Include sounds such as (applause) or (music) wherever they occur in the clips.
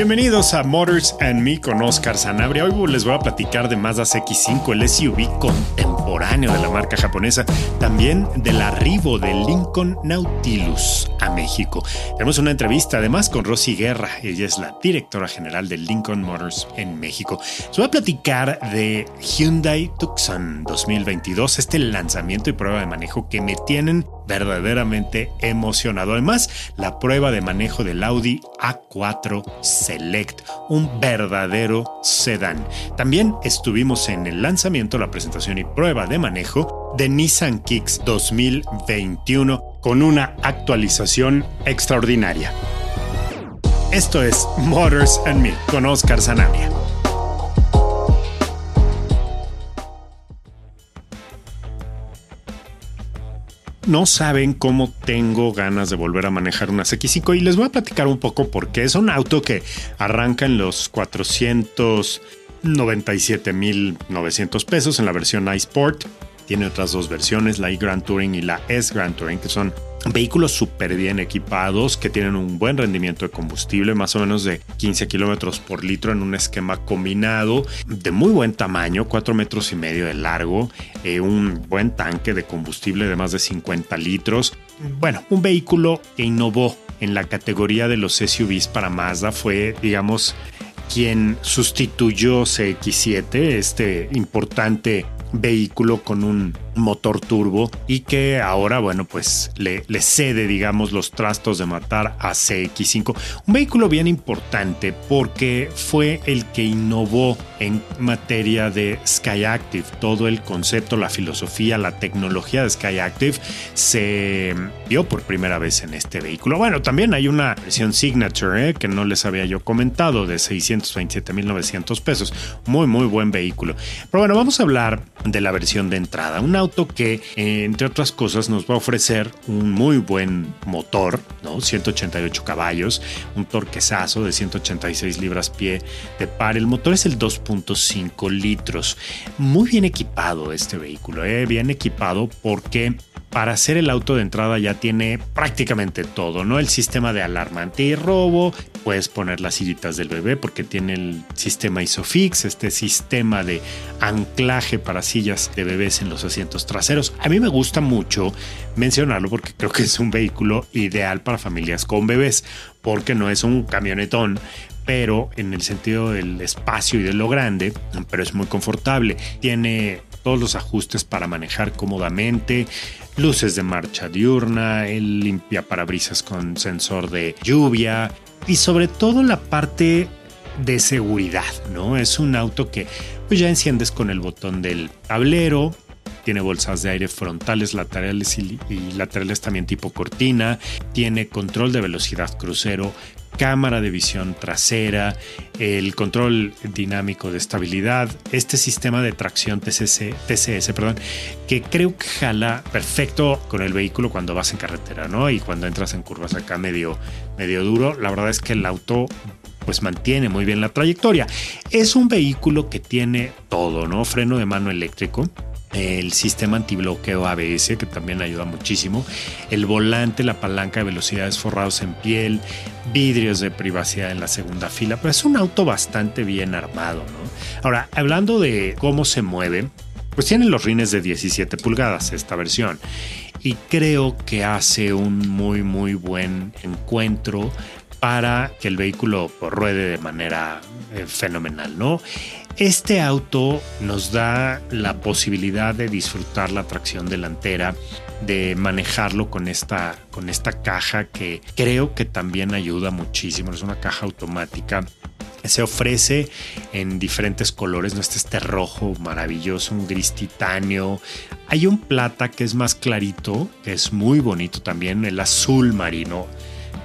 Bienvenidos a Motors and Me con Oscar Sanabria. Hoy les voy a platicar de Mazda CX5, el SUV contemporáneo de la marca japonesa, también del arribo del Lincoln Nautilus a México. Tenemos una entrevista además con Rosy Guerra, ella es la directora general de Lincoln Motors en México. Les voy a platicar de Hyundai Tucson 2022, este lanzamiento y prueba de manejo que me tienen verdaderamente emocionado. Además, la prueba de manejo del Audi A4 Select, un verdadero sedán. También estuvimos en el lanzamiento, la presentación y prueba de manejo de Nissan Kicks 2021 con una actualización extraordinaria. Esto es Motors and Me con Oscar Zanabria. No saben cómo tengo ganas de volver a manejar una X5 y les voy a platicar un poco porque es un auto que arranca en los 497.900 pesos en la versión iSport. Tiene otras dos versiones, la e-Grand Touring y la S Grand Touring, que son Vehículos súper bien equipados que tienen un buen rendimiento de combustible, más o menos de 15 kilómetros por litro en un esquema combinado de muy buen tamaño, 4 metros y medio de largo, eh, un buen tanque de combustible de más de 50 litros. Bueno, un vehículo que innovó en la categoría de los SUVs para Mazda fue, digamos, quien sustituyó CX7, este importante vehículo con un motor turbo y que ahora, bueno, pues le, le, cede, digamos, los trastos de matar a CX5. Un vehículo bien importante porque fue el que innovó en materia de Skyactiv. Todo el concepto, la filosofía, la tecnología de Skyactiv se vio por primera vez en este vehículo. Bueno, también hay una versión Signature ¿eh? que no les había yo comentado de 627.900 pesos. Muy, muy buen vehículo. Pero bueno, vamos a hablar de la versión de entrada. Un auto que, entre otras cosas, nos va a ofrecer un muy buen motor, ¿no? 188 caballos, un torquezazo de 186 libras pie de par. El motor es el 2.5 litros. Muy bien equipado este vehículo, ¿eh? bien equipado porque para hacer el auto de entrada ya tiene prácticamente todo, ¿no? El sistema de alarma anti-robo, puedes poner las sillitas del bebé porque tiene el sistema ISOFIX, este sistema de anclaje para sillas de bebés en los asientos traseros. A mí me gusta mucho mencionarlo porque creo que es un vehículo ideal para familias con bebés, porque no es un camionetón, pero en el sentido del espacio y de lo grande, pero es muy confortable. Tiene todos los ajustes para manejar cómodamente, luces de marcha diurna, el limpia parabrisas con sensor de lluvia y sobre todo la parte de seguridad, ¿no? Es un auto que pues ya enciendes con el botón del tablero, tiene bolsas de aire frontales, laterales y, y, laterales también tipo cortina, tiene control de velocidad crucero, cámara de visión trasera, el control dinámico de estabilidad, este sistema de tracción TCS, perdón, que creo que jala perfecto con el vehículo cuando vas en carretera, ¿no? Y cuando entras en curvas acá medio, medio duro, la verdad es que el auto pues mantiene muy bien la trayectoria. Es un vehículo que tiene todo, ¿no? Freno de mano eléctrico, el sistema antibloqueo ABS, que también ayuda muchísimo, el volante, la palanca de velocidades forrados en piel, vidrios de privacidad en la segunda fila, pero es un auto bastante bien armado, ¿no? Ahora, hablando de cómo se mueve, pues tiene los rines de 17 pulgadas esta versión y creo que hace un muy muy buen encuentro para que el vehículo ruede de manera eh, fenomenal, ¿no? Este auto nos da la posibilidad de disfrutar la tracción delantera, de manejarlo con esta, con esta caja que creo que también ayuda muchísimo. Es una caja automática se ofrece en diferentes colores, ¿no? Este, este rojo maravilloso, un gris titanio. Hay un plata que es más clarito, que es muy bonito también, el azul marino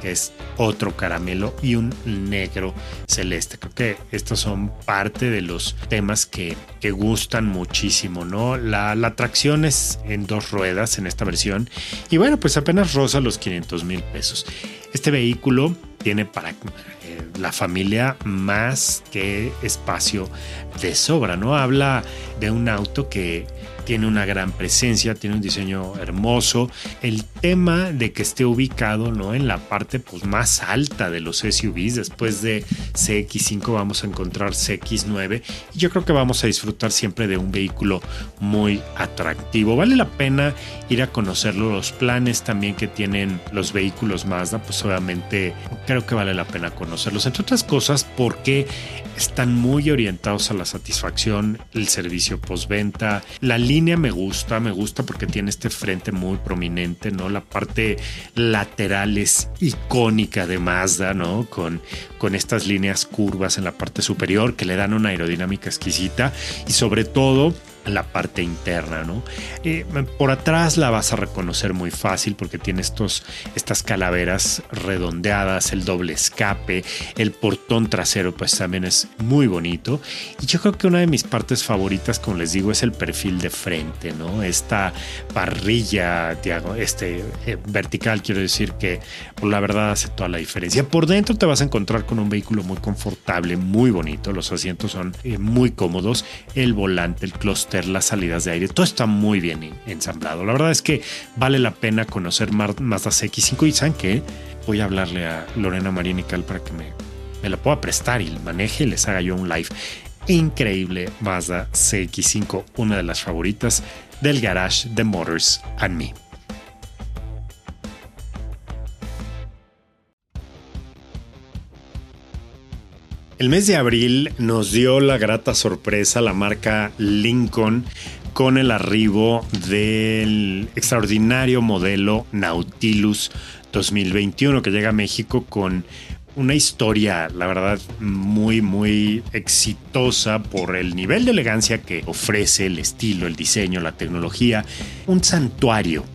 que es otro caramelo y un negro celeste. Creo que estos son parte de los temas que, que gustan muchísimo, ¿no? La, la, tracción es en dos ruedas en esta versión y bueno, pues apenas rosa los 500 mil pesos. Este vehículo tiene para eh, la familia más que espacio de sobra, ¿no? Habla de un auto que tiene una gran presencia, tiene un diseño hermoso. El tema de que esté ubicado ¿no? en la parte pues, más alta de los SUVs, después de CX5 vamos a encontrar CX9 y yo creo que vamos a disfrutar siempre de un vehículo muy atractivo. Vale la pena ir a conocerlo, los planes también que tienen los vehículos Mazda, pues obviamente creo que vale la pena conocerlos, entre otras cosas porque están muy orientados a la satisfacción, el servicio postventa, la línea me gusta, me gusta porque tiene este frente muy prominente, ¿no? La parte lateral es icónica de Mazda, ¿no? Con, con estas líneas curvas en la parte superior que le dan una aerodinámica exquisita y sobre todo la parte interna, ¿no? Eh, por atrás la vas a reconocer muy fácil porque tiene estos, estas calaveras redondeadas, el doble escape, el portón trasero pues también es muy bonito y yo creo que una de mis partes favoritas, como les digo, es el perfil de frente, ¿no? Esta parrilla este, eh, vertical, quiero decir que por la verdad hace toda la diferencia. Por dentro te vas a encontrar con un vehículo muy confortable, muy bonito, los asientos son eh, muy cómodos, el volante, el clúster las salidas de aire. Todo está muy bien ensamblado. La verdad es que vale la pena conocer Mazda CX5 y saben que voy a hablarle a Lorena Marinical para que me, me la pueda prestar y maneje y les haga yo un live. Increíble Mazda CX5, una de las favoritas del garage de Motors and Me. El mes de abril nos dio la grata sorpresa la marca Lincoln con el arribo del extraordinario modelo Nautilus 2021 que llega a México con una historia, la verdad, muy, muy exitosa por el nivel de elegancia que ofrece, el estilo, el diseño, la tecnología, un santuario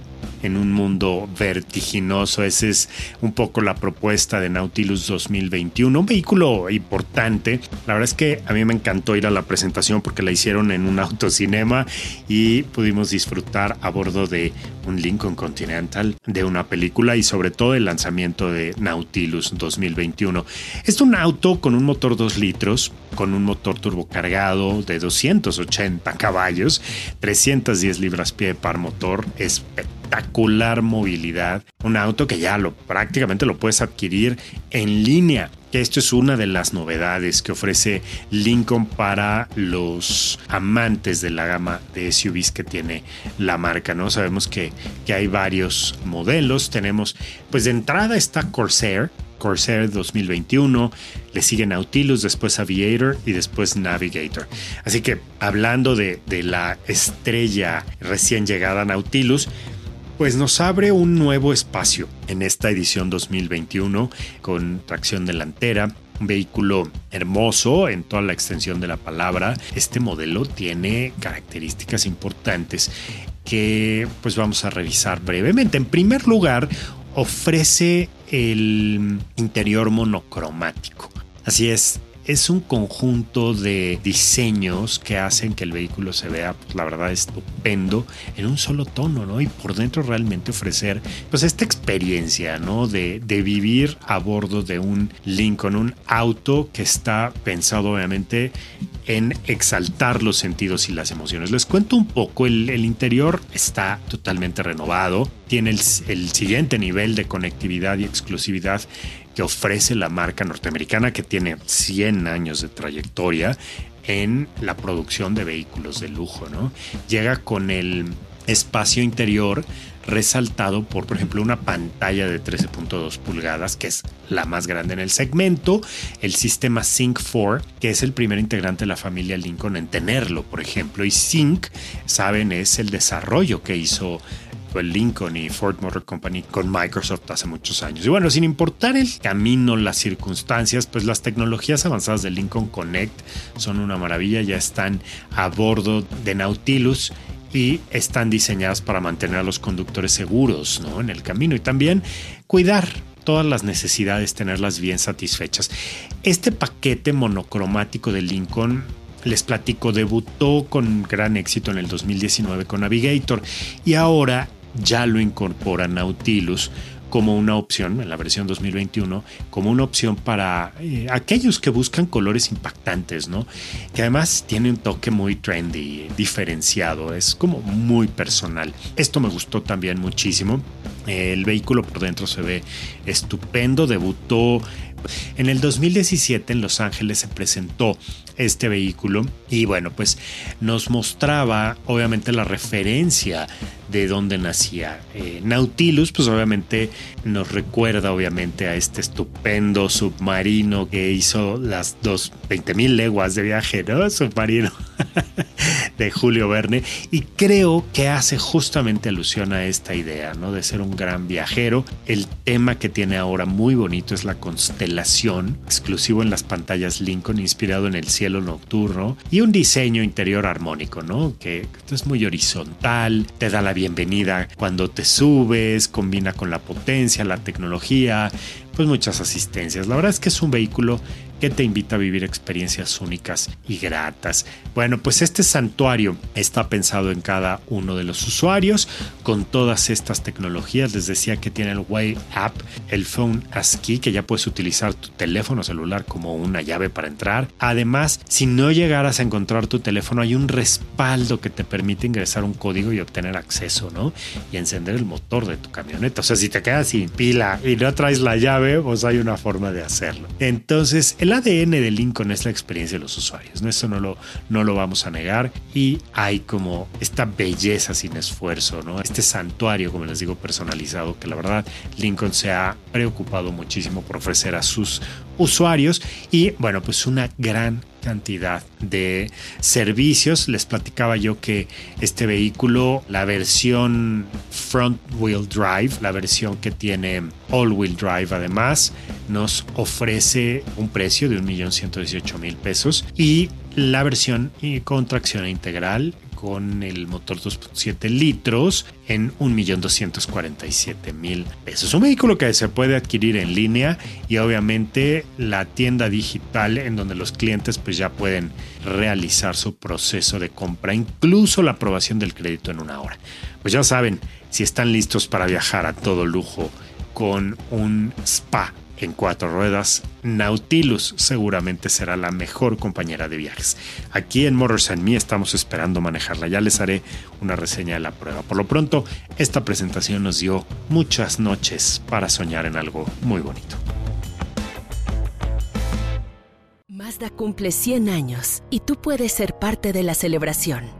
en un mundo vertiginoso. Esa es un poco la propuesta de Nautilus 2021. Un vehículo importante. La verdad es que a mí me encantó ir a la presentación porque la hicieron en un autocinema y pudimos disfrutar a bordo de un Lincoln Continental de una película y sobre todo el lanzamiento de Nautilus 2021. Es un auto con un motor 2 litros, con un motor turbocargado de 280 caballos, 310 libras pie par motor, espectacular espectacular movilidad. Un auto que ya lo prácticamente lo puedes adquirir en línea. Esto es una de las novedades que ofrece Lincoln para los amantes de la gama de SUVs que tiene la marca, ¿no? Sabemos que, que hay varios modelos. Tenemos, pues de entrada está Corsair, Corsair 2021, le sigue Nautilus, después Aviator y después Navigator. Así que hablando de, de la estrella recién llegada Nautilus, pues nos abre un nuevo espacio en esta edición 2021 con tracción delantera, un vehículo hermoso en toda la extensión de la palabra. Este modelo tiene características importantes que pues vamos a revisar brevemente. En primer lugar, ofrece el interior monocromático. Así es, es un conjunto de diseños que hacen que el vehículo se vea, pues, la verdad, estupendo en un solo tono, ¿no? Y por dentro realmente ofrecer, pues, esta experiencia, ¿no? De, de vivir a bordo de un Lincoln, un auto que está pensado, obviamente, en exaltar los sentidos y las emociones. Les cuento un poco, el, interior está totalmente renovado, tiene el siguiente nivel de conectividad y exclusividad ofrece la marca norteamericana que tiene 100 años de trayectoria en la producción de vehículos de lujo, ¿no? Llega con el espacio interior resaltado por, por ejemplo, una pantalla de 13.2 pulgadas, que es la más grande en el segmento, el sistema Sync 4, que es el primer integrante de la familia Lincoln en tenerlo, por ejemplo, y Sync, saben, es el desarrollo que hizo Lincoln y Ford Motor Company con Microsoft hace muchos años. Y bueno, sin importar el camino, las circunstancias, pues las tecnologías avanzadas de Lincoln Connect son una maravilla, ya están a bordo de Nautilus y están diseñadas para mantener a los conductores seguros ¿no? en el camino y también cuidar todas las necesidades, tenerlas bien satisfechas. Este paquete monocromático de Lincoln les platico, debutó con gran éxito en el 2019 con Navigator y ahora ya lo incorpora Nautilus como una opción en la versión 2021, como una opción para eh, aquellos que buscan colores impactantes, ¿no? Que además tiene un toque muy trendy, diferenciado, es como muy personal. Esto me gustó también muchísimo. El vehículo por dentro se ve estupendo, debutó en el 2017 en Los Ángeles se presentó este vehículo y bueno, pues nos mostraba obviamente la referencia de dónde nacía. Eh, Nautilus, pues obviamente nos recuerda obviamente a este estupendo submarino que hizo las dos 20 mil leguas de viaje, ¿no? (laughs) Submarino de Julio Verne y creo que hace justamente alusión a esta idea, ¿no? De ser un gran viajero. El tema que tiene ahora muy bonito es la constelación, exclusivo en las pantallas Lincoln, inspirado en el cielo nocturno y un diseño interior armónico, ¿no? Que es muy horizontal, te da la bienvenida cuando te subes, combina con la potencia, la tecnología, pues muchas asistencias. La verdad es que es un vehículo que te invita a vivir experiencias únicas y gratas. Bueno, pues este santuario está pensado en cada uno de los usuarios con todas estas tecnologías. Les decía que tiene el Way App, el Phone as que ya puedes utilizar tu teléfono celular como una llave para entrar. Además, si no llegaras a encontrar tu teléfono, hay un respaldo que te permite ingresar un código y obtener acceso, ¿no? Y encender el motor de tu camioneta. O sea, si te quedas sin pila y no traes la llave, pues hay una forma de hacerlo. Entonces, el ADN de Lincoln es la experiencia de los usuarios, ¿no? Eso no lo, no lo vamos a negar y hay como esta belleza sin esfuerzo, ¿no? Este santuario, como les digo, personalizado, que la verdad Lincoln se ha preocupado muchísimo por ofrecer a sus usuarios y bueno, pues una gran cantidad de servicios. Les platicaba yo que este vehículo, la versión front wheel drive, la versión que tiene all wheel drive además, nos ofrece un precio de 1.118.000 pesos y la versión con tracción integral con el motor 2.7 litros en 1.247.000 pesos. Un vehículo que se puede adquirir en línea y obviamente la tienda digital en donde los clientes pues ya pueden realizar su proceso de compra, incluso la aprobación del crédito en una hora. Pues ya saben, si están listos para viajar a todo lujo con un spa en cuatro ruedas, Nautilus seguramente será la mejor compañera de viajes. Aquí en Motors and Me estamos esperando manejarla. Ya les haré una reseña de la prueba. Por lo pronto, esta presentación nos dio muchas noches para soñar en algo muy bonito. Mazda cumple 100 años y tú puedes ser parte de la celebración.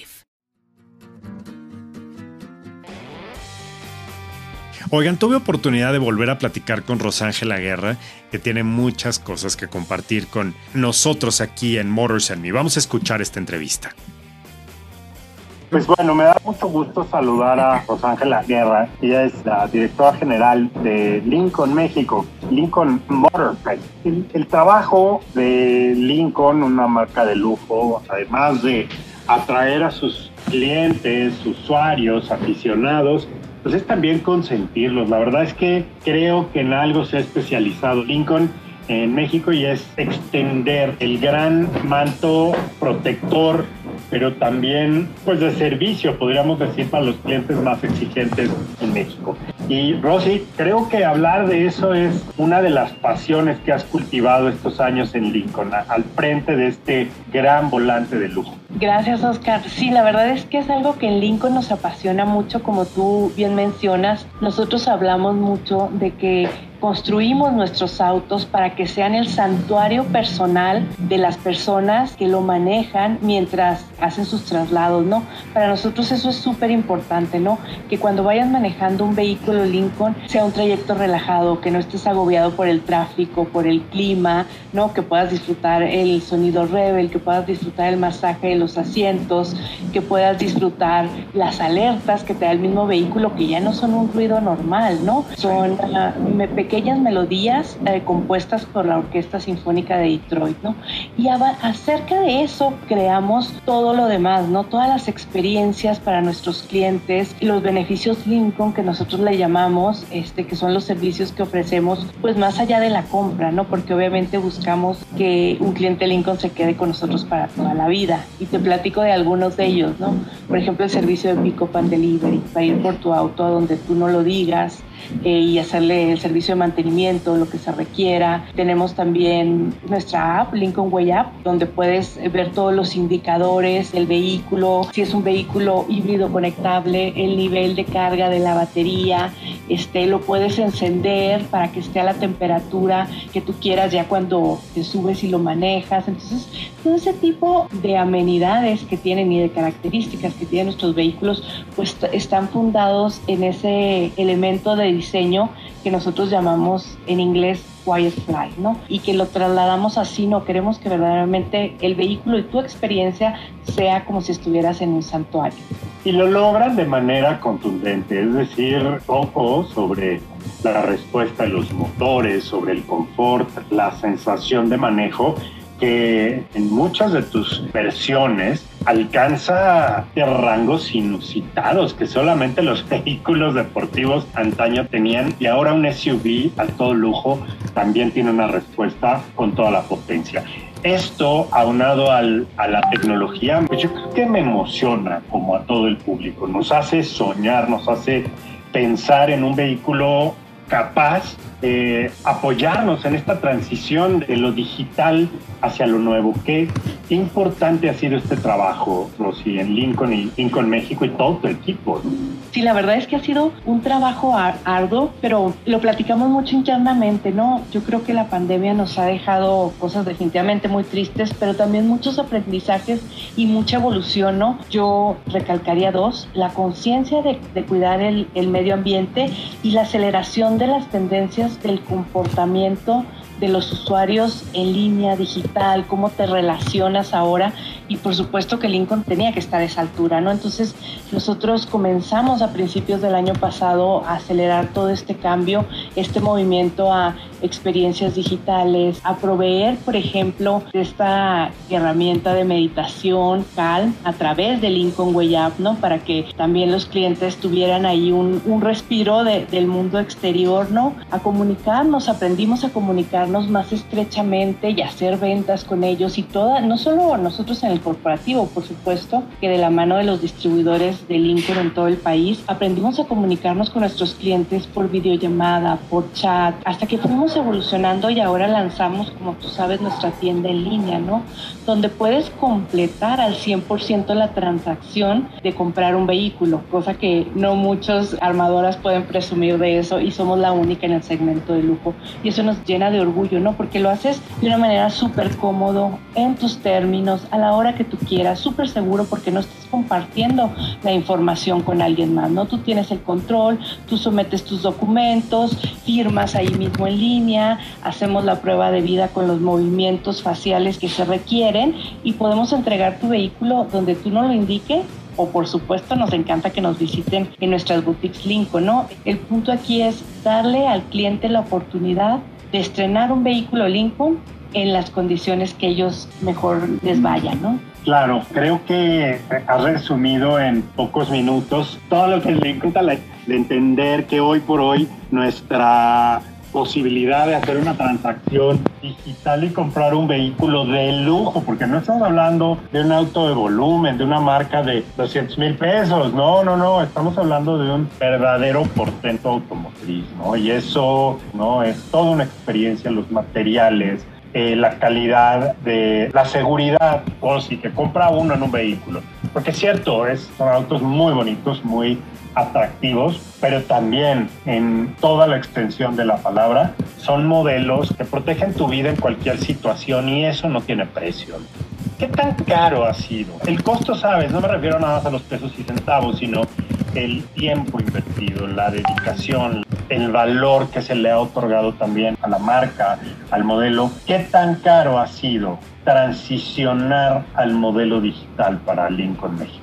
Oigan, tuve oportunidad de volver a platicar con Rosángela Guerra, que tiene muchas cosas que compartir con nosotros aquí en Motors and Me. Vamos a escuchar esta entrevista. Pues bueno, me da mucho gusto saludar a Rosángela Guerra. Ella es la directora general de Lincoln México, Lincoln Motor El, el trabajo de Lincoln, una marca de lujo, además de atraer a sus clientes, usuarios, aficionados, pues es también consentirlos. La verdad es que creo que en algo se ha especializado Lincoln en México y es extender el gran manto protector pero también pues de servicio, podríamos decir, para los clientes más exigentes en México. Y Rosy, creo que hablar de eso es una de las pasiones que has cultivado estos años en Lincoln, al frente de este gran volante de lujo. Gracias, Oscar. Sí, la verdad es que es algo que en Lincoln nos apasiona mucho, como tú bien mencionas. Nosotros hablamos mucho de que construimos nuestros autos para que sean el santuario personal de las personas que lo manejan mientras hacen sus traslados, ¿no? Para nosotros eso es súper importante, ¿no? Que cuando vayas manejando un vehículo Lincoln sea un trayecto relajado, que no estés agobiado por el tráfico, por el clima, ¿no? Que puedas disfrutar el sonido Rebel, que puedas disfrutar el masaje de los asientos, que puedas disfrutar las alertas que te da el mismo vehículo, que ya no son un ruido normal, ¿no? Son uh, pequeñas melodías eh, compuestas por la Orquesta Sinfónica de Detroit, ¿no? Y acerca de eso creamos todo lo demás, ¿no? Todas las experiencias para nuestros clientes los beneficios Lincoln que nosotros le llamamos, este, que son los servicios que ofrecemos, pues más allá de la compra, ¿no? Porque obviamente buscamos que un cliente Lincoln se quede con nosotros para toda la vida. Y te platico de algunos de ellos, ¿no? Por ejemplo, el servicio de Pick Up and Delivery, para ir por tu auto a donde tú no lo digas, eh, y hacerle el servicio de mantenimiento, lo que se requiera. Tenemos también nuestra app, Lincoln Way App, donde puedes ver todos los indicadores del vehículo, si es un vehículo híbrido conectable, el nivel de carga de la batería, este, lo puedes encender para que esté a la temperatura que tú quieras ya cuando te subes y lo manejas. Entonces, todo ese tipo de amenidades que tienen y de características que tienen nuestros vehículos, pues están fundados en ese elemento de diseño que nosotros llamamos en inglés Quiet Fly, ¿no? Y que lo trasladamos así, no queremos que verdaderamente el vehículo y tu experiencia sea como si estuvieras en un santuario. Y lo logran de manera contundente, es decir, poco sobre la respuesta de los motores, sobre el confort, la sensación de manejo que en muchas de tus versiones alcanza rangos inusitados que solamente los (laughs) vehículos deportivos antaño tenían y ahora un SUV a todo lujo también tiene una respuesta con toda la potencia. Esto aunado al, a la tecnología, pues yo creo que me emociona como a todo el público, nos hace soñar, nos hace pensar en un vehículo capaz de apoyarnos en esta transición de lo digital hacia lo nuevo. Qué, importante ha sido este trabajo, Rosy, en Lincoln y Lincoln México y todo tu equipo. Sí, la verdad es que ha sido un trabajo arduo, pero lo platicamos mucho internamente, ¿no? Yo creo que la pandemia nos ha dejado cosas definitivamente muy tristes, pero también muchos aprendizajes y mucha evolución, ¿no? Yo recalcaría dos, la conciencia de, cuidar el, medio ambiente y la aceleración de las tendencias del comportamiento de los usuarios en línea, digital, cómo te relacionas ahora y por supuesto que Lincoln tenía que estar a esa altura, ¿no? Entonces nosotros comenzamos a principios del año pasado a acelerar todo este cambio, este movimiento a experiencias digitales, a proveer, por ejemplo, esta herramienta de meditación Calm a través de Lincoln Way Up, ¿no? Para que también los clientes tuvieran ahí un, un respiro de, del mundo exterior, ¿no? A comunicarnos, aprendimos a comunicarnos más estrechamente y hacer ventas con ellos y toda, no solo nosotros en el corporativo, por supuesto, que de la mano de los distribuidores de Lincoln en todo el país, aprendimos a comunicarnos con nuestros clientes por videollamada, por chat, hasta que fuimos evolucionando y ahora lanzamos, como tú sabes, nuestra tienda en línea, ¿no? Donde puedes completar al 100% la transacción de comprar un vehículo, cosa que no muchas armadoras pueden presumir de eso y somos la única en el segmento de lujo. Y eso nos llena de orgullo, ¿no? Porque lo haces de una manera súper cómodo, en tus términos, a la hora que tú quieras, súper seguro porque no estás compartiendo la información con alguien más, ¿no? Tú tienes el control, tú sometes tus documentos, firmas ahí mismo en línea, hacemos la prueba de vida con los movimientos faciales que se requieren y podemos entregar tu vehículo donde tú no lo indiques o por supuesto nos encanta que nos visiten en nuestras boutiques Lincoln, ¿no? El punto aquí es darle al cliente la oportunidad de estrenar un vehículo Lincoln en las condiciones que ellos mejor les vayan, ¿no? Claro, creo que has resumido en pocos minutos todo lo que le encanta de entender que hoy por hoy nuestra posibilidad de hacer una transacción digital y comprar un vehículo de lujo, porque no estamos hablando de un auto de volumen, de una marca de 200 mil pesos, no, no, no, estamos hablando de un verdadero portento automotriz, ¿no? Y eso, ¿no? Es toda una experiencia, los materiales, eh, la calidad de la seguridad o si te compra uno en un vehículo. Porque es cierto, es, son autos muy bonitos, muy atractivos, pero también en toda la extensión de la palabra son modelos que protegen tu vida en cualquier situación y eso no tiene precio. ¿Qué tan caro ha sido? El costo, sabes, no me refiero nada más a los pesos y centavos, sino el tiempo invertido, la dedicación, el valor que se le ha otorgado también a la marca, al modelo. ¿Qué tan caro ha sido transicionar al modelo digital para Lincoln México?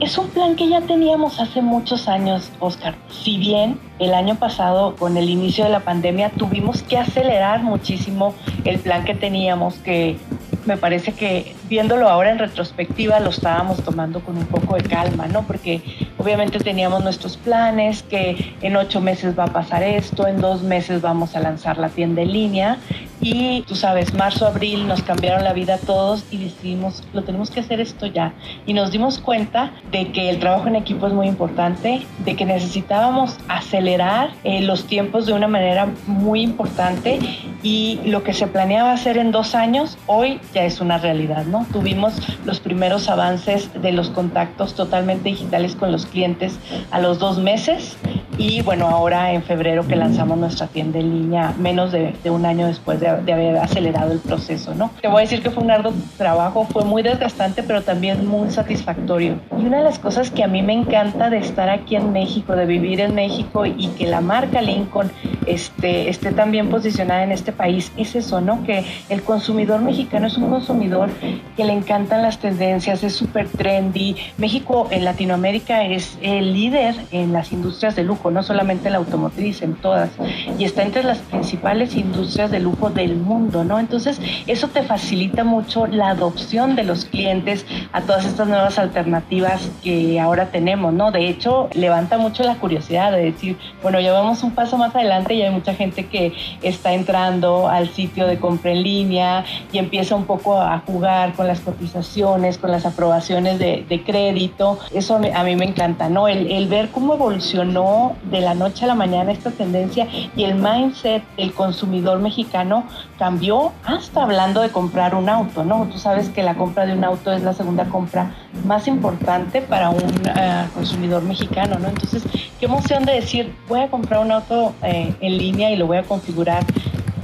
Es un plan que ya teníamos hace muchos años, Oscar. Si bien el año pasado, con el inicio de la pandemia, tuvimos que acelerar muchísimo el plan que teníamos, que me parece que viéndolo ahora en retrospectiva lo estábamos tomando con un poco de calma, ¿no? Porque obviamente teníamos nuestros planes, que en ocho meses va a pasar esto, en dos meses vamos a lanzar la tienda en línea y tú sabes, marzo, abril nos cambiaron la vida a todos y decidimos, lo tenemos que hacer esto ya. Y nos dimos cuenta de que el trabajo en equipo es muy importante, de que necesitábamos acelerar eh, los tiempos de una manera muy importante y lo que se planeaba hacer en dos años, hoy ya es una realidad, ¿no? Tuvimos los primeros avances de los contactos totalmente digitales con los clientes a los dos meses y bueno, ahora en febrero que lanzamos nuestra tienda en línea, menos de, un año después de, haber acelerado el proceso, ¿no? Te voy a decir que fue un arduo trabajo, fue muy desgastante, pero también muy satisfactorio. Y una de las cosas que a mí me encanta de estar aquí en México, de vivir en México y que la marca Lincoln esté, esté tan bien posicionada en este país, es eso, ¿no? Que el consumidor mexicano es un consumidor que le encantan las tendencias, es súper trendy. México en Latinoamérica es el líder en las industrias de lujo no solamente la automotriz, en todas, y está entre las principales industrias de lujo del mundo, ¿no? Entonces, eso te facilita mucho la adopción de los clientes a todas estas nuevas alternativas que ahora tenemos, ¿no? De hecho, levanta mucho la curiosidad de decir, bueno, ya vamos un paso más adelante y hay mucha gente que está entrando al sitio de compra en línea y empieza un poco a jugar con las cotizaciones, con las aprobaciones de, crédito. Eso a mí me encanta, ¿no? El, el ver cómo evolucionó de la noche a la mañana esta tendencia y el mindset del consumidor mexicano cambió hasta hablando de comprar un auto, ¿no? Tú sabes que la compra de un auto es la segunda compra más importante para un eh, consumidor mexicano, ¿no? Entonces, qué emoción de decir, voy a comprar un auto eh, en línea y lo voy a configurar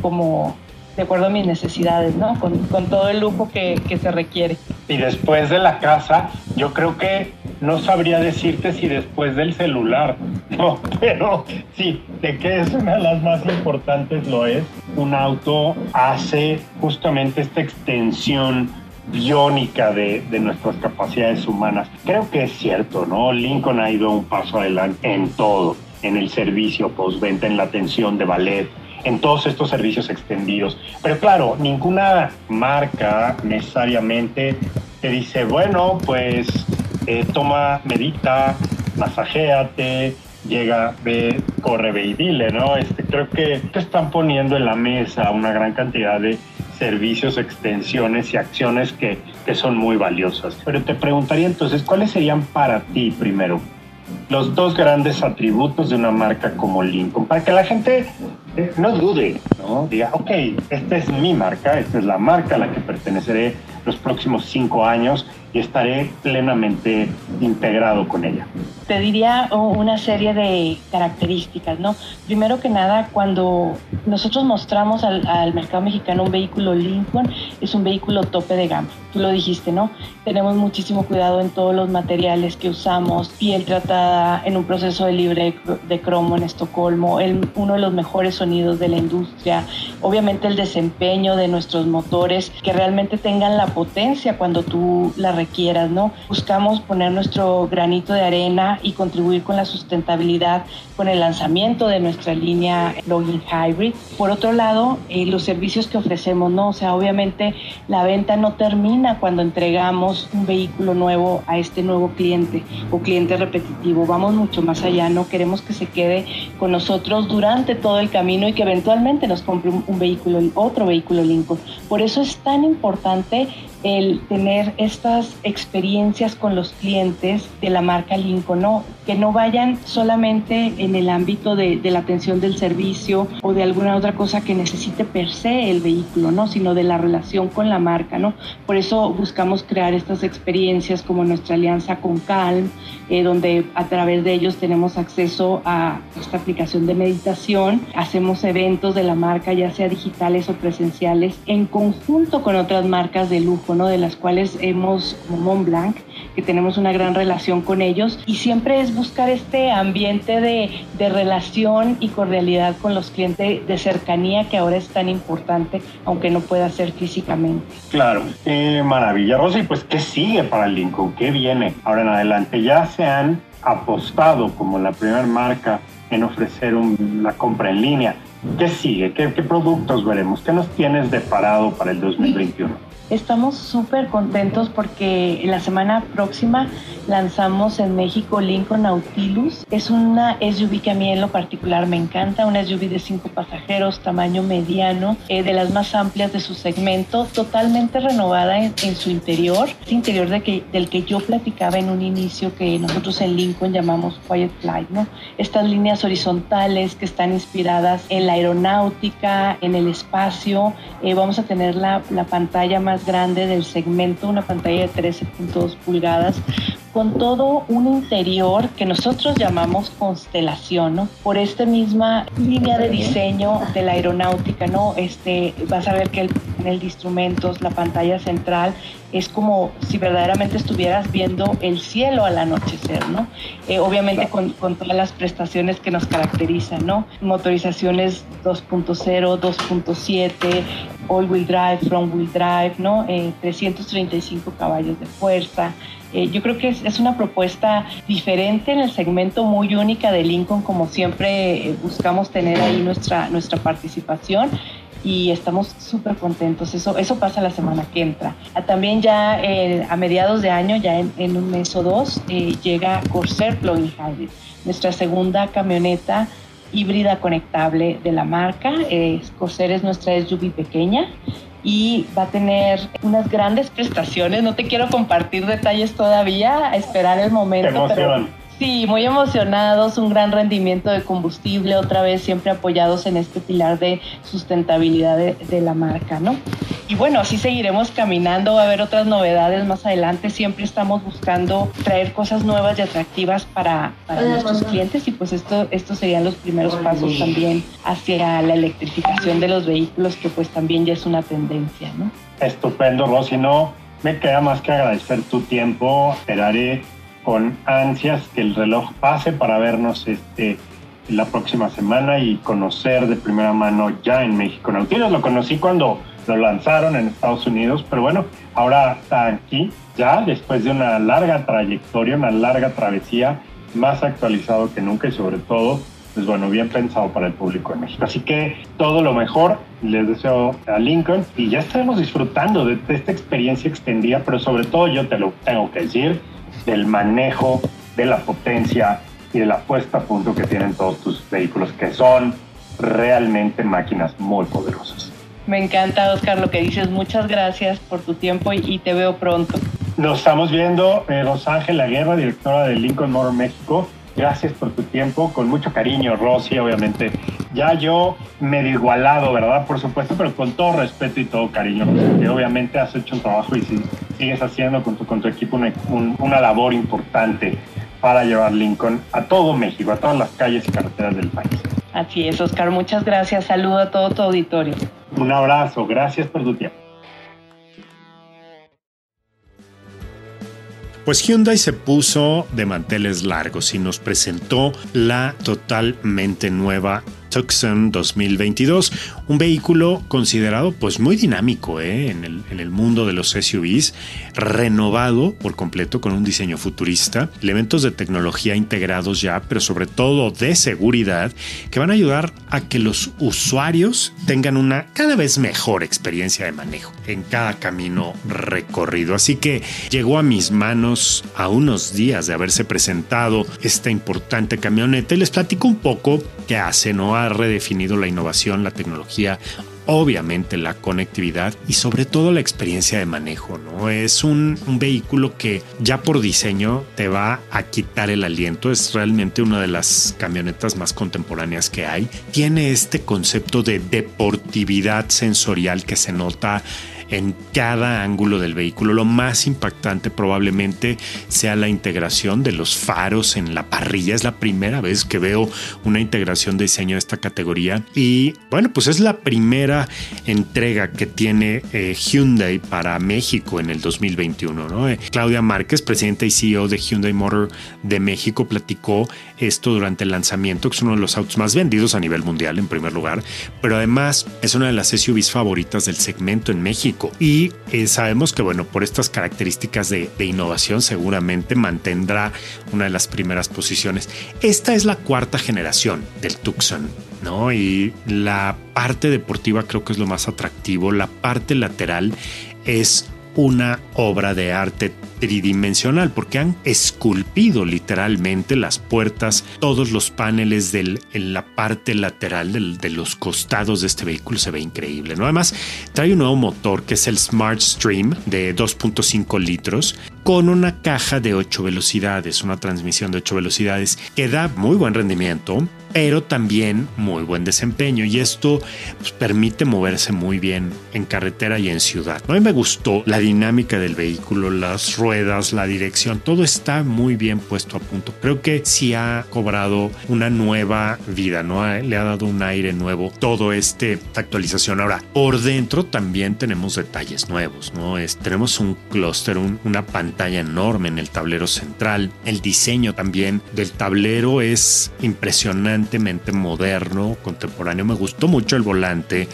como de acuerdo a mis necesidades, ¿no? Con, todo el lujo que, que se requiere. Y después de la casa, yo creo que no sabría decirte si después del celular, (laughs) no, pero sí, de que es una de las más importantes lo es. Un auto hace justamente esta extensión biónica de, de, nuestras capacidades humanas. Creo que es cierto, ¿no? Lincoln ha ido un paso adelante en todo, en el servicio postventa, en la atención de ballet, en todos estos servicios extendidos. Pero claro, ninguna marca necesariamente te dice, bueno, pues eh, toma, medita, masajéate, llega, ve, corre, ve y dile, ¿no? Este, creo que te están poniendo en la mesa una gran cantidad de servicios, extensiones y acciones que, que son muy valiosas. Pero te preguntaría entonces, ¿cuáles serían para ti primero los dos grandes atributos de una marca como Lincoln? Para que la gente eh, no dude, ¿no? Diga, ok, esta es mi marca, esta es la marca a la que perteneceré los próximos cinco años y estaré plenamente integrado con ella. Te diría una serie de características, ¿no? Primero que nada, cuando nosotros mostramos al, al, mercado mexicano un vehículo Lincoln, es un vehículo tope de gama. Tú lo dijiste, ¿no? Tenemos muchísimo cuidado en todos los materiales que usamos, piel tratada en un proceso de libre de cromo en Estocolmo, el, uno de los mejores sonidos de la industria, obviamente el desempeño de nuestros motores que realmente tengan la potencia cuando tú la requieras, ¿no? Buscamos poner nuestro granito de arena y contribuir con la sustentabilidad con el lanzamiento de nuestra línea Login Hybrid. Por otro lado, eh, los servicios que ofrecemos, ¿no? O sea, obviamente la venta no termina cuando entregamos un vehículo nuevo a este nuevo cliente o cliente repetitivo. Vamos mucho más allá, no queremos que se quede con nosotros durante todo el camino y que eventualmente nos compre un, vehículo, otro vehículo Lincoln. Por eso es tan importante el tener estas experiencias con los clientes de la marca Lincoln. Que no vayan solamente en el ámbito de, la atención del servicio o de alguna otra cosa que necesite per se el vehículo, ¿no? sino de la relación con la marca. ¿no? Por eso buscamos crear estas experiencias como nuestra alianza con Calm, eh, donde a través de ellos tenemos acceso a esta aplicación de meditación, hacemos eventos de la marca, ya sea digitales o presenciales, en conjunto con otras marcas de lujo de las cuales hemos, como Montblanc, que tenemos una gran relación con ellos y siempre es buscar este ambiente de, de relación y cordialidad con los clientes de cercanía que ahora es tan importante, aunque no pueda ser físicamente. Claro, qué maravilla. Rosy, pues ¿qué sigue para el Lincoln? ¿Qué viene ahora en adelante? Ya se han apostado como la primera marca en ofrecer la compra en línea. ¿Qué sigue? ¿Qué, ¿Qué productos veremos? ¿Qué nos tienes de parado para el 2021? Estamos súper contentos porque la semana próxima lanzamos en México Lincoln Nautilus. Es una SUV que a mí en lo particular me encanta, una SUV de cinco pasajeros, tamaño mediano, eh, de las más amplias de su segmento, totalmente renovada en, su interior, ese interior de que, del que yo platicaba en un inicio que nosotros en Lincoln llamamos Quiet Flight, ¿no? Estas líneas horizontales que están inspiradas en la aeronáutica, en el espacio. Eh, vamos a tener la, la pantalla más grande del segmento, una pantalla de 13.2 pulgadas, con todo un interior que nosotros llamamos constelación, ¿no? Por esta misma línea de diseño de la aeronáutica, ¿no? Este, vas a ver que el panel de instrumentos, la pantalla central, es como si verdaderamente estuvieras viendo el cielo al anochecer, ¿no? Eh, obviamente con, con, todas las prestaciones que nos caracterizan, ¿no? Motorizaciones 2.0, 2.7, all-wheel drive, front-wheel drive, ¿no? 335 eh, caballos de fuerza, eh, yo creo que es, una propuesta diferente en el segmento muy única de Lincoln, como siempre eh, buscamos tener ahí nuestra, nuestra participación y estamos súper contentos. Eso, eso pasa la semana que entra. Ah, también ya eh, a mediados de año, ya en, un mes o dos, llega Corsair Plug-in Hybrid, nuestra segunda camioneta híbrida conectable de la marca. Corsair es nuestra SUV pequeña y va a tener unas grandes prestaciones. No te quiero compartir detalles todavía, esperar el momento. Pero sí, muy emocionados, un gran rendimiento de combustible, otra vez siempre apoyados en este pilar de sustentabilidad de, la marca, ¿no? Y bueno, así seguiremos caminando, va a haber otras novedades más adelante, siempre estamos buscando traer cosas nuevas y atractivas para, para nuestros clientes. Y pues esto, estos serían los primeros pasos también hacia la electrificación de los vehículos, que pues también ya es una tendencia, ¿no? Estupendo, Rosy, no me queda más que agradecer tu tiempo, esperaré con ansias que el reloj pase para vernos este, la próxima semana y conocer de primera mano ya en México. Nautilus lo conocí cuando lo lanzaron en Estados Unidos, pero bueno, ahora está aquí ya después de una larga trayectoria, una larga travesía, más actualizado que nunca y sobre todo, pues bueno, bien pensado para el público de México. Así que todo lo mejor les deseo a Lincoln y ya estaremos disfrutando de esta experiencia extendida, pero sobre todo yo te lo tengo que decir, del manejo de la potencia y de la puesta a punto que tienen todos tus vehículos, que son realmente máquinas muy poderosas. Me encanta, Oscar, lo que dices. Muchas gracias por tu tiempo y, te veo pronto. Nos estamos viendo, eh, Rosángela Guerra, directora de Lincoln Motor México. Gracias por tu tiempo, con mucho cariño, Rosy, obviamente. Ya yo medio igualado, ¿verdad? Por supuesto, pero con todo respeto y todo cariño, que obviamente has hecho un trabajo y sigues haciendo con tu, con tu equipo una labor importante para llevar Lincoln a todo México, a todas las calles y carreteras del país. Así es, Oscar, muchas gracias. Saludo a todo tu auditorio. Un abrazo, gracias por tu tiempo. Pues Hyundai se puso de manteles largos y nos presentó la totalmente nueva Tucson 2022, un vehículo considerado pues muy dinámico ¿eh? en, el, mundo de los SUVs, renovado por completo con un diseño futurista, elementos de tecnología integrados ya, pero sobre todo de seguridad, que van a ayudar a que los usuarios tengan una cada vez mejor experiencia de manejo en cada camino recorrido. Así que llegó a mis manos a unos días de haberse presentado esta importante camioneta y les platico un poco qué hace, ¿no? Ha redefinido la innovación, la tecnología, obviamente la conectividad y sobre todo la experiencia de manejo, ¿no? Es un, un, vehículo que ya por diseño te va a quitar el aliento, es realmente una de las camionetas más contemporáneas que hay. Tiene este concepto de deportividad sensorial que se nota en cada ángulo del vehículo. Lo más impactante probablemente sea la integración de los faros en la parrilla. Es la primera vez que veo una integración de diseño de esta categoría. Y bueno, pues es la primera entrega que tiene eh, Hyundai para México en el 2021. ¿no? Eh, Claudia Márquez, presidenta y CEO de Hyundai Motor de México, platicó esto durante el lanzamiento, que es uno de los autos más vendidos a nivel mundial en primer lugar, pero además es una de las SUVs favoritas del segmento en México. Y eh, sabemos que, bueno, por estas características de, de innovación seguramente mantendrá una de las primeras posiciones. Esta es la cuarta generación del Tucson. ¿no? Y la parte deportiva creo que es lo más atractivo. La parte lateral es una obra de arte tridimensional porque han esculpido literalmente las puertas, todos los paneles del, en la parte lateral del, de los costados de este vehículo se ve increíble. ¿no? Además, trae un nuevo motor que es el Smart Stream de 2.5 litros con una caja de 8 velocidades, una transmisión de 8 velocidades que da muy buen rendimiento, pero también muy buen desempeño y esto pues, permite moverse muy bien en carretera y en ciudad. A mí me gustó la dinámica del vehículo, las ruedas, la dirección, todo está muy bien puesto a punto. Creo que sí ha cobrado una nueva vida, ¿no? Le ha dado un aire nuevo todo este actualización. Ahora, por dentro también tenemos detalles nuevos, ¿no? Es, tenemos un clúster, un, una pantalla enorme en el tablero central. El diseño también del tablero es impresionantemente moderno, contemporáneo. Me gustó mucho el volante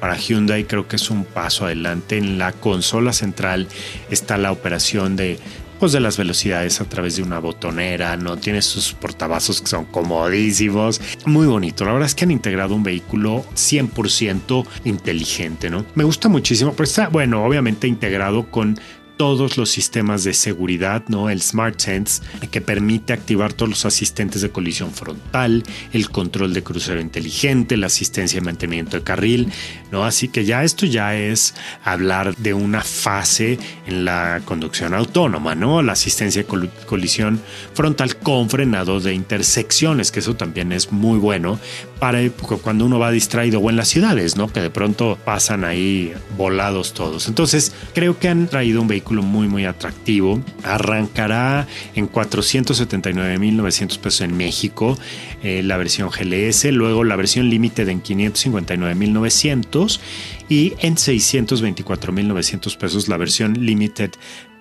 para Hyundai creo que es un paso adelante. En la consola central está la operación de pues de las velocidades a través de una botonera, no tiene sus portavasos que son comodísimos, muy bonito. La verdad es que han integrado un vehículo 100% inteligente, ¿no? Me gusta muchísimo, pero está, bueno, obviamente integrado con todos los sistemas de seguridad, ¿no? El Smart Sense, que permite activar todos los asistentes de colisión frontal, el control de crucero inteligente, la asistencia de mantenimiento de carril, ¿no? Así que ya esto ya es hablar de una fase en la conducción autónoma, ¿no? La asistencia de col colisión frontal con frenado de intersecciones, que eso también es muy bueno para cuando uno va distraído o en las ciudades, ¿no? Que de pronto pasan ahí volados todos. Entonces, creo que han traído un vehículo muy muy atractivo. Arrancará en 479.900 pesos en México eh, la versión GLS, luego la versión Limited en 559.900 y en 624.900 pesos la versión Limited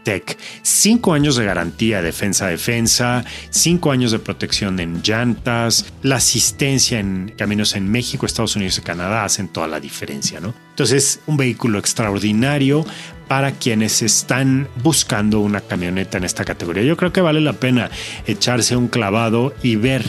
Tech. Cinco años de garantía defensa-defensa, cinco años de protección en llantas, la asistencia en caminos en México, Estados Unidos y Canadá hacen toda la diferencia, ¿no? Entonces, un vehículo extraordinario para quienes están buscando una camioneta en esta categoría. Yo creo que vale la pena echarse un clavado y ver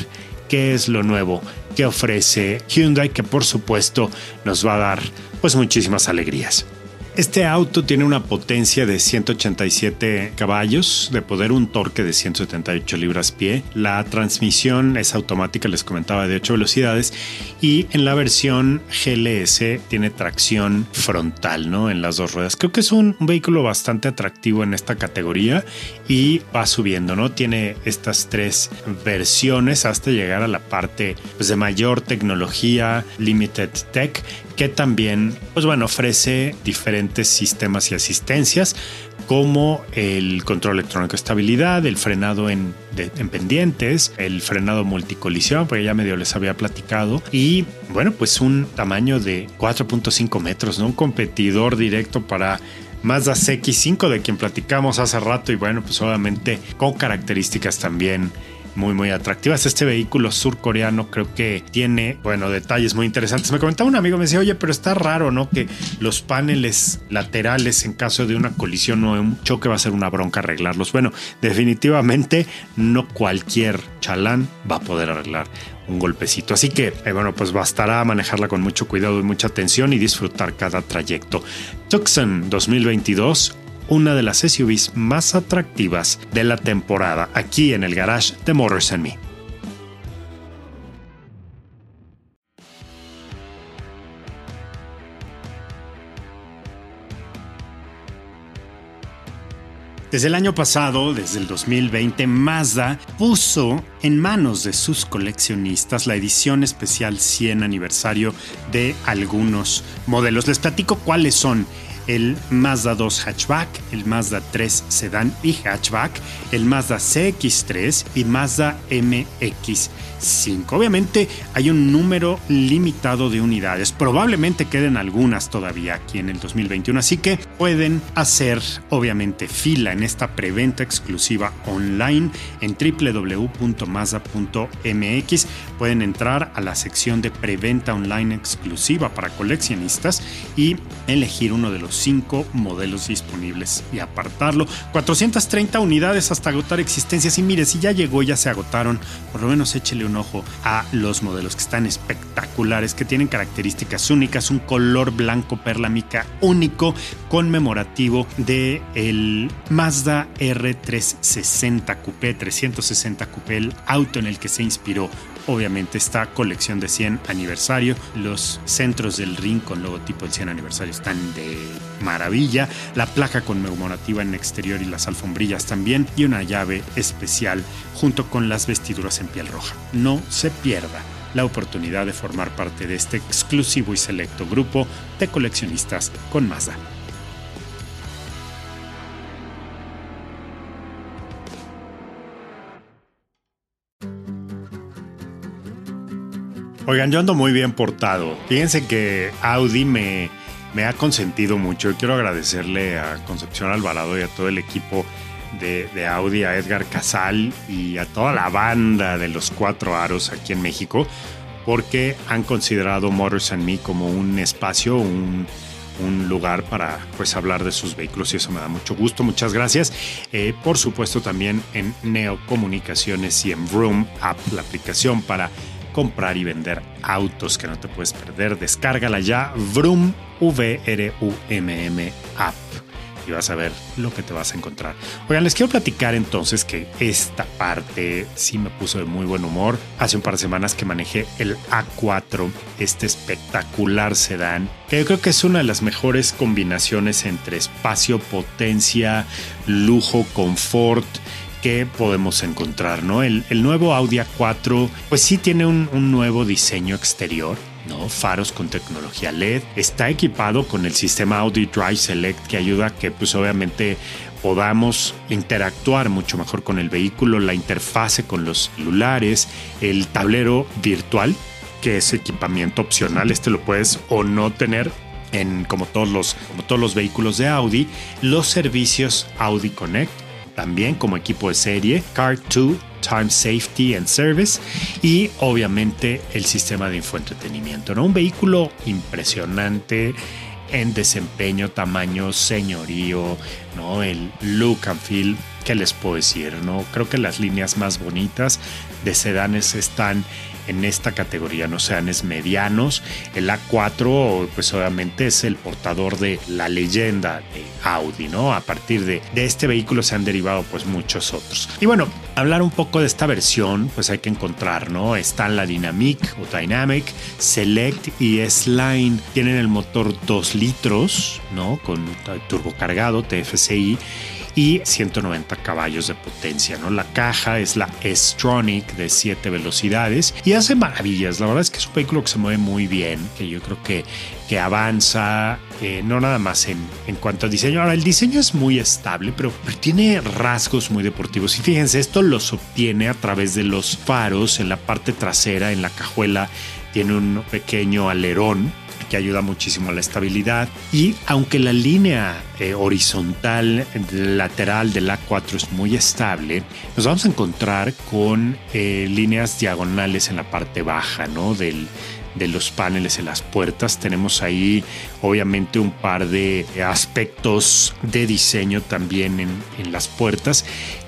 qué es lo nuevo que ofrece Hyundai, que por supuesto nos va a dar pues muchísimas alegrías. Este auto tiene una potencia de 187 caballos, de poder un torque de 178 libras pie. La transmisión es automática, les comentaba, de 8 velocidades. Y en la versión GLS tiene tracción frontal, ¿no? En las dos ruedas. Creo que es un, un vehículo bastante atractivo en esta categoría y va subiendo, ¿no? Tiene estas tres versiones hasta llegar a la parte pues, de mayor tecnología, Limited Tech, que también, pues bueno, ofrece diferentes sistemas y asistencias como el control electrónico de estabilidad, el frenado en, pendientes, el frenado multicolisión, porque ya medio les había platicado, y bueno, pues un tamaño de 4.5 metros, ¿no? Un competidor directo para Mazda CX5 de quien platicamos hace rato y bueno, pues obviamente con características también muy, muy atractivas. Este vehículo surcoreano creo que tiene, bueno, detalles muy interesantes. Me comentaba un amigo, me decía, oye, pero está raro, ¿no? Que los paneles laterales en caso de una colisión o un choque va a ser una bronca arreglarlos. Bueno, definitivamente no cualquier chalán va a poder arreglar un golpecito. Así que, eh, bueno, pues bastará manejarla con mucho cuidado y mucha atención y disfrutar cada trayecto. Tucson 2022 una de las SUVs más atractivas de la temporada aquí en el garage de Motors and Me. Desde el año pasado, desde el 2020, Mazda puso en manos de sus coleccionistas la edición especial 100 aniversario de algunos modelos. Les platico cuáles son el Mazda 2 hatchback, el Mazda 3 sedán y hatchback, el Mazda CX3 y Mazda MX5. Obviamente hay un número limitado de unidades, probablemente queden algunas todavía aquí en el 2021, así que pueden hacer obviamente fila en esta preventa exclusiva online en www.mazda.mx. Pueden entrar a la sección de preventa online exclusiva para coleccionistas y elegir uno de los cinco modelos disponibles y apartarlo. 430 unidades hasta agotar existencias. Y mire, si ya llegó, ya se agotaron, por lo menos échele un ojo a los modelos que están espectaculares, que tienen características únicas, un color blanco perla mica único, conmemorativo de el Mazda R360 Coupé, 360 Coupé, el auto en el que se inspiró obviamente esta colección de 100 aniversario. Los centros del ring con logotipo del 100 aniversario están de maravilla. La placa conmemorativa en exterior y las alfombrillas también. Y una llave especial junto con las vestiduras en piel roja. No se pierda la oportunidad de formar parte de este exclusivo y selecto grupo de coleccionistas con Mazda. Oigan, yo ando muy bien portado. Fíjense que Audi me, me ha consentido mucho. Quiero agradecerle a Concepción Alvarado y a todo el equipo de, de, Audi, a Edgar Casal y a toda la banda de los cuatro aros aquí en México, porque han considerado Motors and Me como un espacio, un, un lugar para pues hablar de sus vehículos y eso me da mucho gusto. Muchas gracias. Eh, por supuesto también en Neo Comunicaciones y en Vroom App, la aplicación para comprar y vender autos que no te puedes perder. Descárgala ya, Vroom, V-R-U-M-M App. Y vas a ver lo que te vas a encontrar. Oigan, les quiero platicar entonces que esta parte sí me puso de muy buen humor. Hace un par de semanas que manejé el A4, este espectacular sedán, que yo creo que es una de las mejores combinaciones entre espacio, potencia, lujo, confort podemos encontrar, ¿no? El, nuevo Audi A4, pues sí tiene un, un nuevo diseño exterior. ¿no? Faros con tecnología LED. Está equipado con el sistema Audi Drive Select que ayuda a que pues obviamente podamos interactuar mucho mejor con el vehículo, la interfase con los celulares, el tablero virtual que es equipamiento opcional, este lo puedes o no tener en como todos los como todos los vehículos de Audi, los servicios Audi Connect también como equipo de serie, Car 2, Time Safety and Service y obviamente el sistema de infoentretenimiento. ¿no? Un vehículo impresionante en desempeño, tamaño, señorío, ¿no? el look and feel. ¿Qué les puedo decir? ¿no? Creo que las líneas más bonitas de sedanes están en esta categoría, no sedanes medianos. El A4, pues obviamente es el portador de la leyenda de Audi, ¿no? A partir de, de este vehículo se han derivado pues muchos otros. Y bueno, hablar un poco de esta versión, pues hay que encontrar, ¿no? Están la Dynamic o Dynamic, Select y S-Line. Tienen el motor 2 litros, ¿no? Con turbo cargado, TFCI y 190 caballos de potencia. ¿no? La caja es la S-Tronic de 7 velocidades y hace maravillas. La verdad es que es un vehículo que se mueve muy bien, que yo creo que, que avanza, eh, no nada más en, en cuanto al diseño. Ahora, el diseño es muy estable, pero, pero tiene rasgos muy deportivos. Y fíjense, esto los obtiene a través de los faros en la parte trasera, en la cajuela, tiene un pequeño alerón que ayuda muchísimo a la estabilidad. Y aunque la línea eh, horizontal lateral del A4 es muy estable, nos vamos a encontrar con eh, líneas diagonales en la parte baja ¿no? del, de los paneles en las puertas. Tenemos ahí obviamente un par de aspectos de diseño también en, en las puertas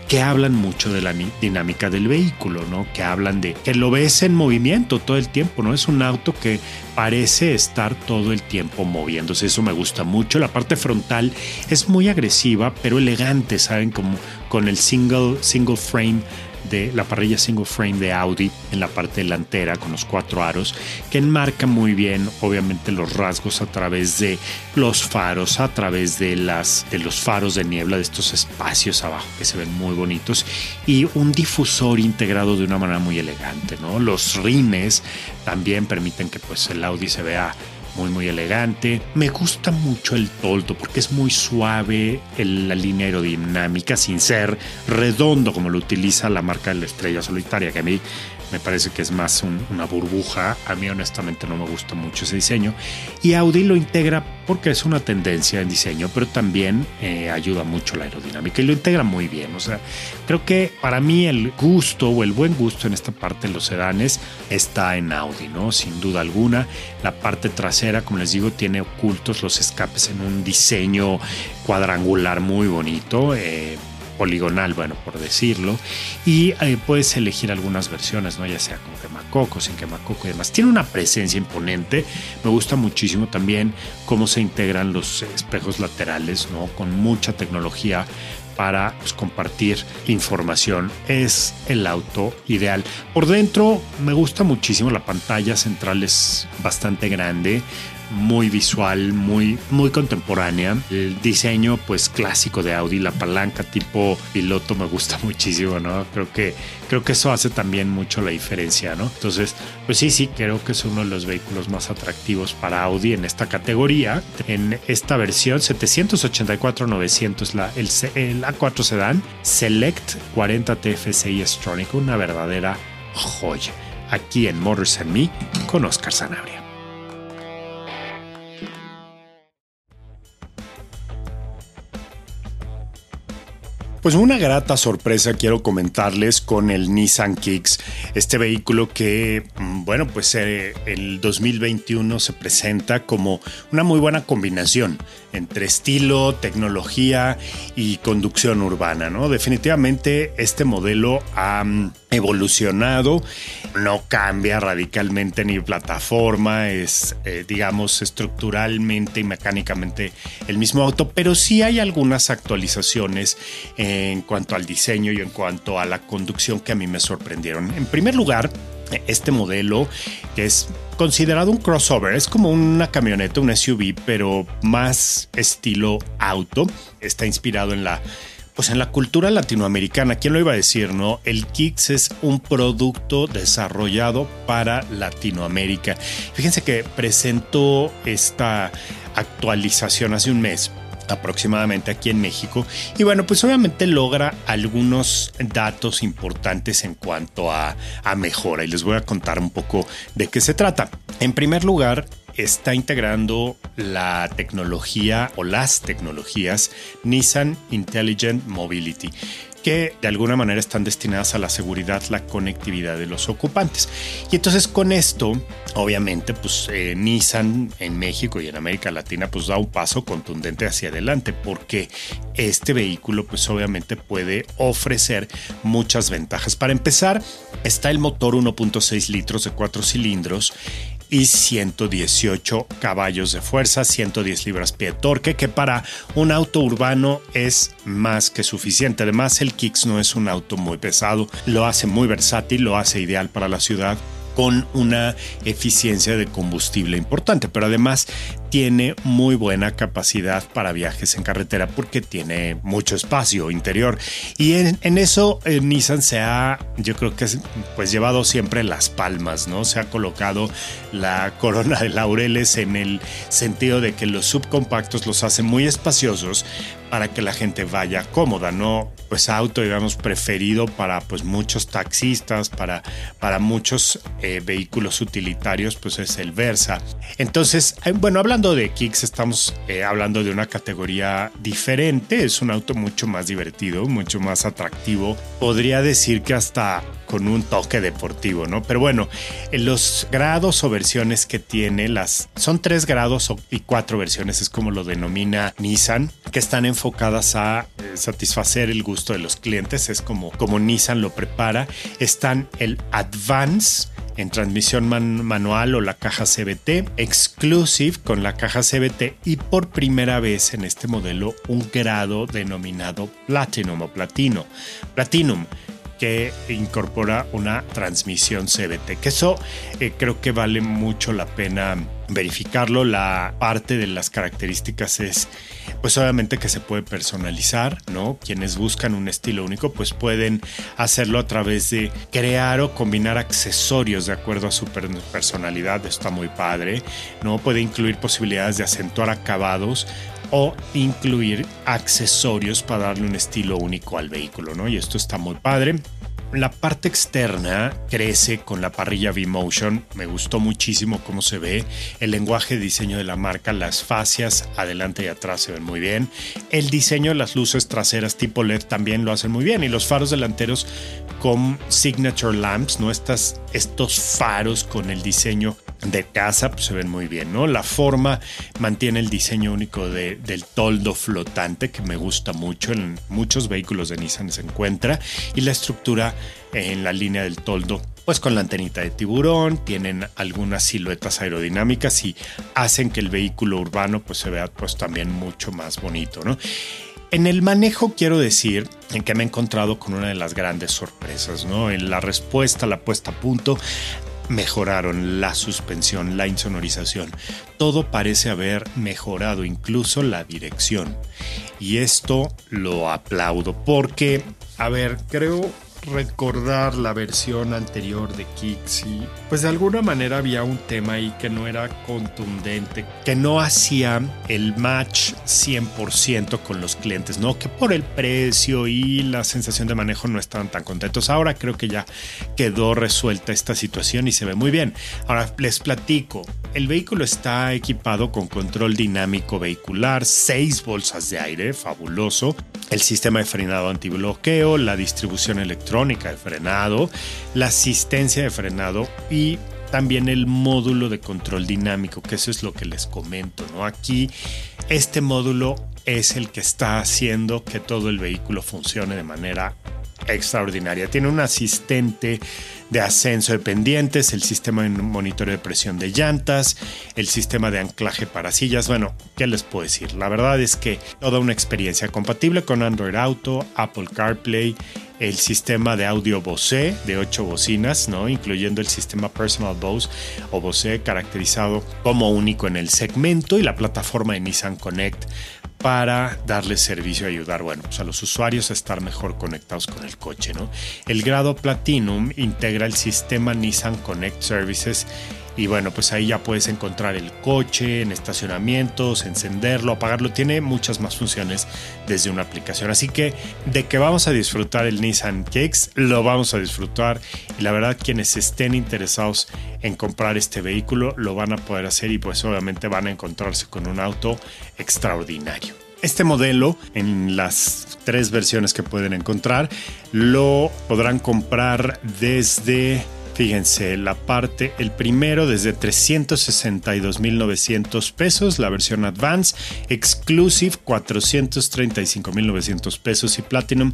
que hablan mucho de la dinámica del vehículo, ¿no? Que hablan de que lo ves en movimiento todo el tiempo, ¿no? Es un auto que parece estar todo el tiempo moviéndose, eso me gusta mucho. La parte frontal es muy agresiva, pero elegante, ¿saben? Como con el single, single frame de la parrilla single frame de Audi en la parte delantera con los cuatro aros que enmarca muy bien obviamente los rasgos a través de los faros, a través de, las, de los faros de niebla, de estos espacios abajo que se ven muy bonitos y un difusor integrado de una manera muy elegante. ¿no? Los rines también permiten que pues, el Audi se vea muy muy elegante. Me gusta mucho el tolto porque es muy suave en la línea aerodinámica sin ser redondo como lo utiliza la marca de la estrella solitaria que a mí me parece que es más una burbuja. A mí honestamente no me gusta mucho ese diseño. Y Audi lo integra porque es una tendencia en diseño, pero también eh, ayuda mucho la aerodinámica y lo integra muy bien. O sea, creo que para mí el gusto o el buen gusto en esta parte de los sedanes está en Audi, ¿no? Sin duda alguna. La parte trasera, como les digo, tiene ocultos los escapes en un diseño cuadrangular muy bonito. Eh, poligonal, bueno, por decirlo, y eh, puedes elegir algunas versiones, ¿no? Ya sea con quemacoco, sin quemacoco y demás. Tiene una presencia imponente, me gusta muchísimo también cómo se integran los espejos laterales, ¿no? Con mucha tecnología para pues, compartir información. Es el auto ideal. Por dentro me gusta muchísimo la pantalla central es bastante grande muy visual, muy, muy contemporánea. El diseño, pues clásico de Audi, la palanca tipo piloto me gusta (laughs) muchísimo, ¿no? Creo que, creo que eso hace también mucho la diferencia, ¿no? Entonces, pues sí, sí, creo que es uno de los vehículos más atractivos para Audi en esta categoría. En esta versión 784-900, la, el, el A4 Sedan Select 40 TFSI Stronic, una verdadera joya. Aquí en Motors and Me con Oscar Sanabria. Pues una grata sorpresa quiero comentarles con el Nissan Kicks, este vehículo que, mm, bueno, pues eh, el 2021 se presenta como una muy buena combinación entre estilo, tecnología y conducción urbana, ¿no? Definitivamente este modelo ha mm, evolucionado, no cambia radicalmente ni plataforma, es eh, digamos estructuralmente y mecánicamente el mismo auto, pero sí hay algunas actualizaciones en cuanto al diseño y en cuanto a la conducción que a mí me sorprendieron. En primer lugar, este modelo que es considerado un crossover, es como una camioneta, un SUV, pero más estilo auto, está inspirado en la pues en la cultura latinoamericana, ¿quién lo iba a decir, no? El Kicks es un producto desarrollado para Latinoamérica. Fíjense que presentó esta actualización hace un mes aproximadamente aquí en México. Y bueno, pues obviamente logra algunos datos importantes en cuanto a, a, mejora y les voy a contar un poco de qué se trata. En primer lugar, está integrando la tecnología o las tecnologías Nissan Intelligent Mobility que de alguna manera están destinadas a la seguridad, la conectividad de los ocupantes. Y entonces con esto, obviamente, pues eh, Nissan en México y en América Latina pues da un paso contundente hacia adelante porque este vehículo pues obviamente puede ofrecer muchas ventajas. Para empezar, está el motor 1.6 litros de 4 cilindros y 118 caballos de fuerza, 110 libras pie de torque, que para un auto urbano es más que suficiente. Además, el Kicks no es un auto muy pesado, lo hace muy versátil, lo hace ideal para la ciudad con una eficiencia de combustible importante, pero además tiene muy buena capacidad para viajes en carretera porque tiene mucho espacio interior. Y en, eso eh, Nissan se ha, yo creo que pues llevado siempre las palmas, ¿no? Se ha colocado la (laughs) corona de laureles en el sentido de que los subcompactos los hacen muy espaciosos, para que la gente vaya cómoda, no pues auto digamos preferido para pues muchos taxistas, para, para muchos eh, vehículos utilitarios pues es el Versa. Entonces, eh, bueno, hablando de Kicks estamos eh, hablando de una categoría diferente, es un auto mucho más divertido, mucho más atractivo, podría decir que hasta con un toque deportivo, ¿no? Pero bueno, los grados o versiones que tiene, las son tres grados y cuatro versiones, es como lo denomina Nissan, que están en enfocadas a eh, satisfacer el gusto de los clientes, es como, como Nissan lo prepara. Están el Advance en transmisión manual o la caja CBT, Exclusive con la caja CBT y por primera vez en este modelo un grado denominado Platinum o Platino. Platinum que incorpora una transmisión CBT, que eso eh, creo que vale mucho la pena verificarlo. La parte de las características es, pues obviamente que se puede personalizar, ¿no? Quienes buscan un estilo único, pues pueden hacerlo a través de crear o combinar accesorios de acuerdo a su personalidad. Está muy padre, ¿no? Puede incluir posibilidades de acentuar acabados o incluir accesorios para darle un estilo único al vehículo, ¿no? Y esto está muy padre. La parte externa crece con la parrilla V-Motion. Me gustó muchísimo cómo se ve. El lenguaje de diseño de la marca, las fascias adelante y atrás se ven muy bien. El diseño de las luces traseras tipo LED también lo hacen muy bien. Y los faros delanteros con signature lamps, ¿no? Estas, estos faros con el diseño de casa pues, se ven muy bien, ¿no? La forma mantiene el diseño único del toldo flotante que me gusta mucho, en muchos vehículos de Nissan se encuentra y la estructura en la línea del toldo pues con la antenita de tiburón, tienen algunas siluetas aerodinámicas y hacen que el vehículo urbano pues se vea pues también mucho más bonito, ¿no? En el manejo quiero decir en que me he encontrado con una de las grandes sorpresas, ¿no? En la respuesta, la puesta a punto, mejoraron la suspensión, la insonorización. Todo parece haber mejorado, incluso la dirección. Y esto lo aplaudo porque, a ver, creo recordar la versión anterior de y pues de alguna manera había un tema ahí que no era contundente, que no hacía el match 100% con los clientes, ¿no? Que por el precio y la sensación de manejo no estaban tan contentos. Ahora creo que ya quedó resuelta esta situación y se ve muy bien. Ahora les platico, el vehículo está equipado con control dinámico vehicular, seis bolsas de aire, fabuloso, el sistema de frenado antibloqueo, la distribución electrónica de frenado, la asistencia de frenado y también el módulo de control dinámico, que eso es lo que les comento, ¿no? Aquí este módulo es el que está haciendo que todo el vehículo funcione de manera extraordinaria. Tiene un asistente de ascenso de pendientes, el sistema de monitoreo de presión de llantas, el sistema de anclaje para sillas. Bueno, ¿qué les puedo decir? La verdad es que toda una experiencia compatible con Android Auto, Apple CarPlay, el sistema de audio Bose de 8 bocinas, ¿no? incluyendo el sistema Personal Bose o Bose caracterizado como único en el segmento y la plataforma de Nissan Connect para darle servicio y ayudar bueno, pues a los usuarios a estar mejor conectados con el coche. ¿no? El grado Platinum integra el sistema Nissan Connect Services y bueno, pues ahí ya puedes encontrar el coche en estacionamientos, encenderlo, apagarlo. Tiene muchas más funciones desde una aplicación. Así que de que vamos a disfrutar el Nissan Kicks, lo vamos a disfrutar. Y la verdad, quienes estén interesados en comprar este vehículo, lo van a poder hacer y pues obviamente van a encontrarse con un auto extraordinario. Este modelo, en las tres versiones que pueden encontrar, lo podrán comprar desde Fíjense, la parte, el primero desde 362.900 pesos, la versión Advance, Exclusive 435.900 pesos y Platinum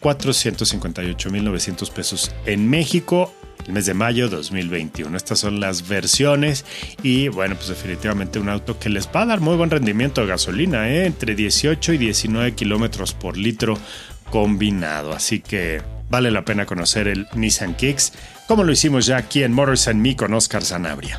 458.900 pesos en México el mes de mayo 2021. Estas son las versiones y bueno, pues definitivamente un auto que les va a dar muy buen rendimiento de gasolina, ¿eh? entre 18 y 19 kilómetros por litro combinado. Así que vale la pena conocer el Nissan Kicks, como lo hicimos ya aquí en Motors and Me con Oscar Zanabria.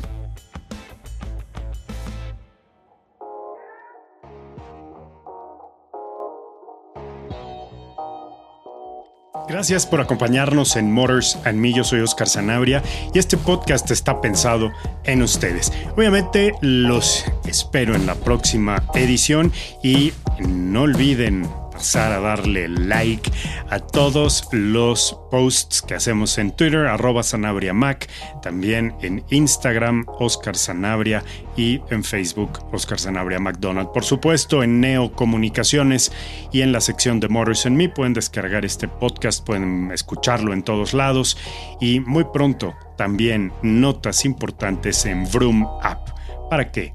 Gracias por acompañarnos en Motors and Me. Yo soy Oscar Sanabria y este podcast está pensado en ustedes. Obviamente los espero en la próxima edición y no olviden a darle like a todos los posts que hacemos en Twitter, arroba Sanabria Mac, también en Instagram, Oscar Sanabria y en Facebook, Oscar Sanabria McDonald. Por supuesto, en Neo Comunicaciones y en la sección de Motors and Me pueden descargar este podcast, pueden escucharlo en todos lados y muy pronto también notas importantes en Vroom App para que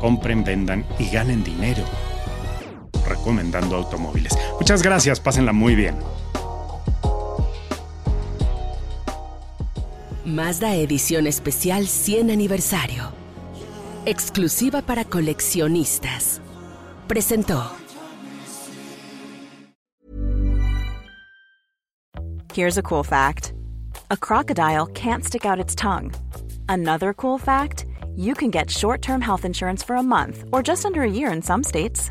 compren, vendan y ganen dinero recomendando automóviles. Muchas gracias, pásenla muy bien. Mazda Edición Especial 100 Aniversario. Exclusiva para coleccionistas. Presentó. Here's a cool fact a crocodile can't stick out its tongue. Another cool fact you can get short term health insurance for a month or just under a year in some states.